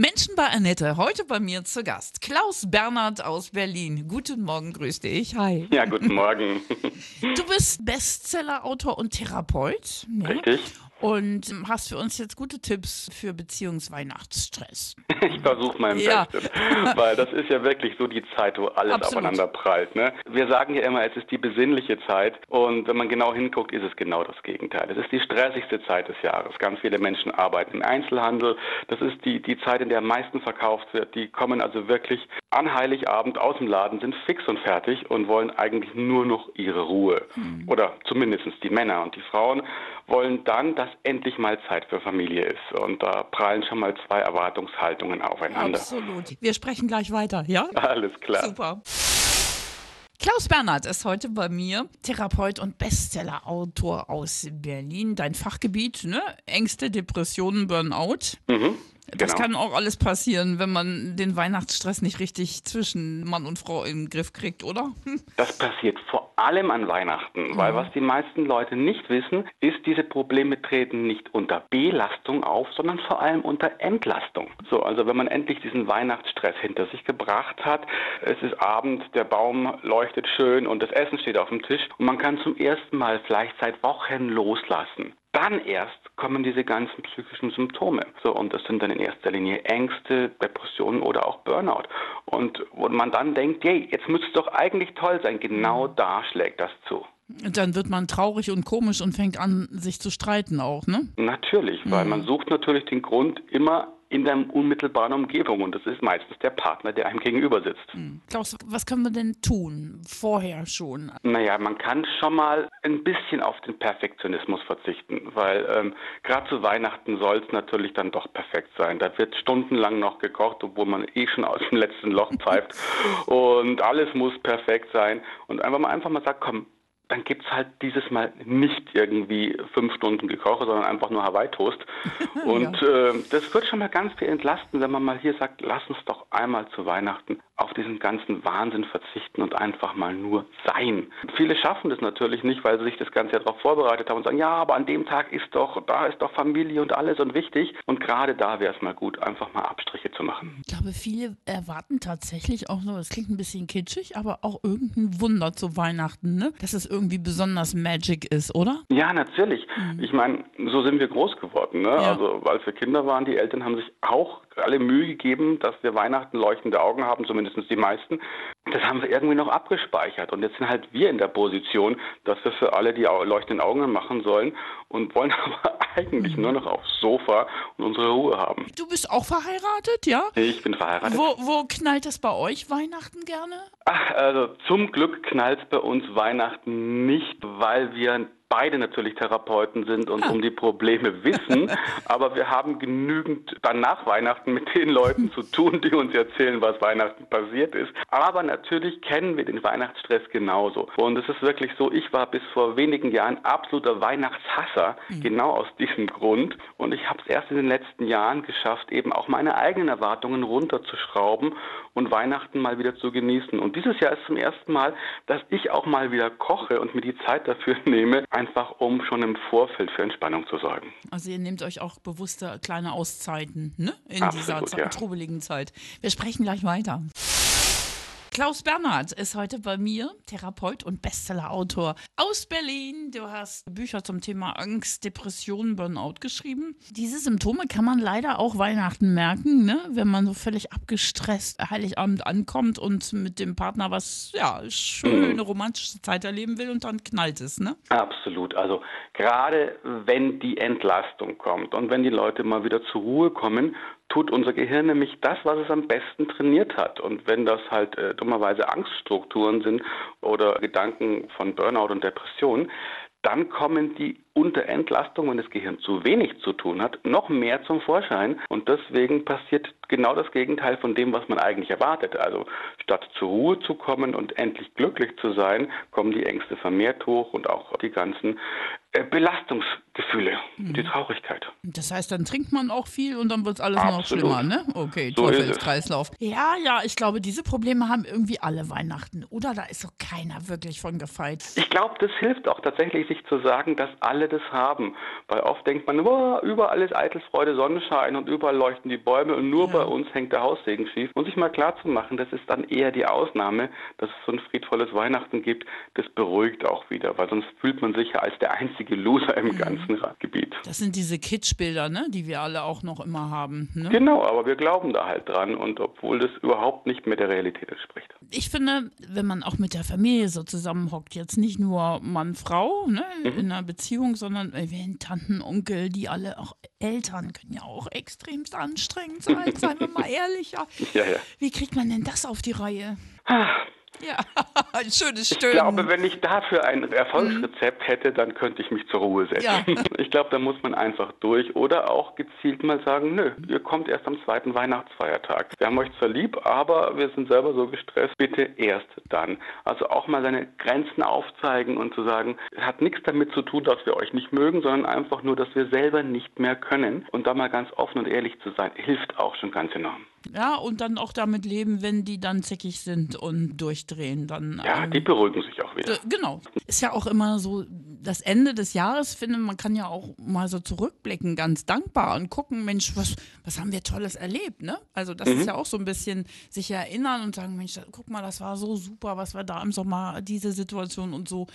Menschen bei Annette, heute bei mir zu Gast. Klaus Bernhard aus Berlin. Guten Morgen, grüß dich. Hi. Ja, guten Morgen. Du bist Bestseller-Autor und Therapeut. Ja? Richtig. Und hast für uns jetzt gute Tipps für Beziehungsweihnachtsstress. Ich versuche mein Ja. Bestes, weil das ist ja wirklich so die Zeit, wo alles Absolut. aufeinander prallt. Ne? Wir sagen ja immer, es ist die besinnliche Zeit und wenn man genau hinguckt, ist es genau das Gegenteil. Es ist die stressigste Zeit des Jahres. Ganz viele Menschen arbeiten im Einzelhandel. Das ist die, die Zeit, in der am meisten verkauft wird. Die kommen also wirklich an Heiligabend aus dem Laden, sind fix und fertig und wollen eigentlich nur noch ihre Ruhe. Oder zumindest die Männer. Und die Frauen wollen dann, dass endlich mal Zeit für Familie ist. Und da prallen schon mal zwei Erwartungshaltungen aufeinander. Absolut. Wir sprechen gleich weiter, ja? Alles klar. Super. Klaus Bernhard ist heute bei mir, Therapeut und Bestseller-Autor aus Berlin. Dein Fachgebiet, ne? Ängste, Depressionen, Burnout. Mhm, Das genau. kann auch alles passieren, wenn man den Weihnachtsstress nicht richtig zwischen Mann und Frau in den Griff kriegt, oder? Das passiert vor allem an Weihnachten, weil was die meisten Leute nicht wissen, ist, diese Probleme treten nicht unter Belastung auf, sondern vor allem unter Entlastung. So, also wenn man endlich diesen Weihnachtsstress hinter sich gebracht hat, es ist Abend, der Baum leuchtet schön und das Essen steht auf dem Tisch und man kann zum ersten Mal vielleicht seit Wochen loslassen. Dann erst kommen diese ganzen psychischen Symptome. So, und das sind dann in erster Linie Ängste, Depressionen oder auch Burnout. Und wo man dann denkt, hey, jetzt müsste es doch eigentlich toll sein. Genau da schlägt das zu. Und dann wird man traurig und komisch und fängt an, sich zu streiten auch, ne? Natürlich, weil man sucht natürlich den Grund immer in der unmittelbaren Umgebung und das ist meistens der Partner, der einem gegenüber sitzt. Klaus, was können wir denn tun? Vorher schon. Naja, man kann schon mal ein bisschen auf den Perfektionismus verzichten, weil ähm, gerade zu Weihnachten soll es natürlich dann doch perfekt sein. Da wird stundenlang noch gekocht, obwohl man eh schon aus dem letzten Loch pfeift und alles muss perfekt sein und einfach mal einfach mal sagt, komm, dann gibt's halt dieses Mal nicht irgendwie fünf Stunden gekocht, sondern einfach nur Hawaii-Toast. Und äh, das wird schon mal ganz viel entlasten, wenn man mal hier sagt, lass uns doch einmal zu Weihnachten auf diesen ganzen Wahnsinn verzichten und einfach mal nur sein. Viele schaffen das natürlich nicht, weil sie sich das ganze Jahr darauf vorbereitet haben und sagen, ja, aber an dem Tag ist doch, da ist doch Familie und alles und wichtig. Und gerade da wäre es mal gut, einfach mal Abstriche zu machen. Ich glaube, viele erwarten tatsächlich auch so, das klingt ein bisschen kitschig, aber auch irgendein Wunder zu Weihnachten, ne? Dass es irgendwie besonders Magic ist, oder? Ja, natürlich. Ich meine, so sind wir groß geworden. Ne? Ja. Also, als wir Kinder waren, die Eltern haben sich auch alle Mühe gegeben, dass wir Weihnachten leuchtende Augen haben, zumindest die meisten. Das haben wir irgendwie noch abgespeichert. Und jetzt sind halt wir in der Position, dass wir für alle die leuchtenden Augen machen sollen und wollen aber eigentlich nur noch aufs Sofa und unsere Ruhe haben. Du bist auch verheiratet, ja? Ich bin verheiratet. Wo, wo knallt es bei euch Weihnachten gerne? Ach, also zum Glück knallt bei uns Weihnachten nicht, weil wir beide natürlich Therapeuten sind und um die Probleme wissen. Aber wir haben genügend dann nach Weihnachten mit den Leuten zu tun, die uns erzählen, was Weihnachten passiert ist. Aber natürlich kennen wir den Weihnachtsstress genauso. Und es ist wirklich so, ich war bis vor wenigen Jahren absoluter Weihnachtshasser, genau aus diesem Grund. Und ich habe es erst in den letzten Jahren geschafft, eben auch meine eigenen Erwartungen runterzuschrauben und Weihnachten mal wieder zu genießen. Und dieses Jahr ist zum ersten Mal, dass ich auch mal wieder koche und mir die Zeit dafür nehme, einfach um schon im Vorfeld für Entspannung zu sorgen. Also ihr nehmt euch auch bewusste kleine Auszeiten, ne? In Absolut, dieser ja. trubeligen Zeit. Wir sprechen gleich weiter. Klaus Bernhard ist heute bei mir, Therapeut und Bestsellerautor aus Berlin. Du hast Bücher zum Thema Angst, Depression, Burnout geschrieben. Diese Symptome kann man leider auch Weihnachten merken, ne? wenn man so völlig abgestresst Heiligabend ankommt und mit dem Partner was, ja, schöne romantische Zeit erleben will und dann knallt es, ne? Absolut. Also gerade wenn die Entlastung kommt und wenn die Leute mal wieder zur Ruhe kommen, tut unser Gehirn nämlich das, was es am besten trainiert hat. Und wenn das halt äh, dummerweise Angststrukturen sind oder Gedanken von Burnout und Depression, dann kommen die unter Entlastung, wenn das Gehirn zu wenig zu tun hat, noch mehr zum Vorschein. Und deswegen passiert genau das Gegenteil von dem, was man eigentlich erwartet. Also statt zur Ruhe zu kommen und endlich glücklich zu sein, kommen die Ängste vermehrt hoch und auch die ganzen äh, Gefühle, die Traurigkeit. Das heißt, dann trinkt man auch viel und dann wird es alles noch Absolut. schlimmer, ne? Okay, So. Teufelskreislauf. Ja, ja, ich glaube, diese Probleme haben irgendwie alle Weihnachten. Oder da ist doch keiner wirklich von gefeit. Ich glaube, das hilft auch tatsächlich, sich zu sagen, dass alle das haben. Weil oft denkt man, "Boah, überall ist Eitelfreude, Sonnenschein und überall leuchten die Bäume und nur bei uns hängt der Haussegen schief. Und sich mal klar zu machen, das ist dann eher die Ausnahme, dass es so ein friedvolles Weihnachten gibt, das beruhigt auch wieder, weil sonst fühlt man sich ja als der einzige Loser im ganzen Gebiet. Das sind diese Kitschbilder, ne? Die wir alle auch noch immer haben. Ne? Genau, aber wir glauben da halt dran und obwohl das überhaupt nicht mehr der Realität entspricht. Ich finde, wenn man auch mit der Familie so zusammenhockt, jetzt nicht nur Mann, Frau ne, Mhm. in einer Beziehung, sondern wenn Tanten, Onkel, die alle auch Eltern können ja auch extremst anstrengend sein, seien wir mal ehrlich. Ja. Ja, ja. Wie kriegt man denn das auf die Reihe? Ja, ein schönes Ich Stöhnen. glaube, wenn ich dafür ein Erfolgsrezept hätte, dann könnte ich mich zur Ruhe setzen. Ja. Ich glaube, da muss man einfach durch oder auch gezielt mal sagen, nö, ihr kommt erst am zweiten Weihnachtsfeiertag. Wir haben euch zwar lieb, aber wir sind selber so gestresst, bitte erst dann. Also auch mal seine Grenzen aufzeigen und zu sagen, es hat nichts damit zu tun, dass wir euch nicht mögen, sondern einfach nur, dass wir selber nicht mehr können. Und da mal ganz offen und ehrlich zu sein, hilft auch schon ganz enorm. Ja, und dann auch damit leben, wenn die dann zickig sind und durchdrehen. Dann, Ja, ähm, die beruhigen sich auch wieder. Genau. Ist ja auch immer so das Ende des Jahres, finde man kann ja auch mal so zurückblicken, ganz dankbar und gucken, Mensch, was, was haben wir Tolles erlebt, ne? Also das ist ja auch so ein bisschen sich erinnern und sagen, Mensch, guck mal, das war so super, was wir da im Sommer, diese Situation und so.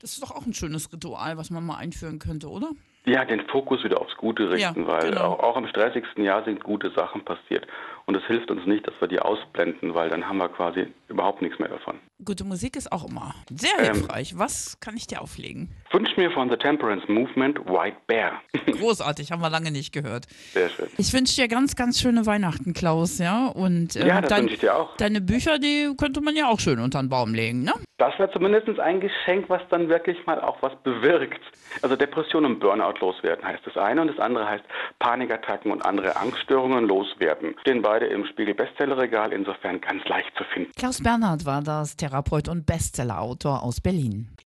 Das ist doch auch ein schönes Ritual, was man mal einführen könnte, oder? Ja, den Fokus wieder aufs Gute richten, Ja, weil genau. auch, auch im stressigsten Jahr sind gute Sachen passiert. Und es hilft uns nicht, dass wir die ausblenden, weil dann haben wir quasi überhaupt nichts mehr davon. Gute Musik ist auch immer sehr Ähm. hilfreich. Was kann ich dir auflegen? Wünsch mir von The Temperance Movement White Bear. Großartig, haben wir lange nicht gehört. Sehr schön. Ich wünsche dir ganz, ganz schöne Weihnachten, Klaus, ja. Und äh, Ja, das dein- wünsche ich dir auch. Deine Bücher, die könnte man ja auch schön unter den Baum legen, ne? Das wäre zumindest ein Geschenk, was dann wirklich mal auch was bewirkt. Also Depression und Burnout loswerden heißt das eine und das andere heißt Panikattacken und andere Angststörungen loswerden. Stehen beide im Spiegel Bestsellerregal, insofern ganz leicht zu finden. Klaus Bernhard war das, Therapeut und Bestsellerautor aus Berlin.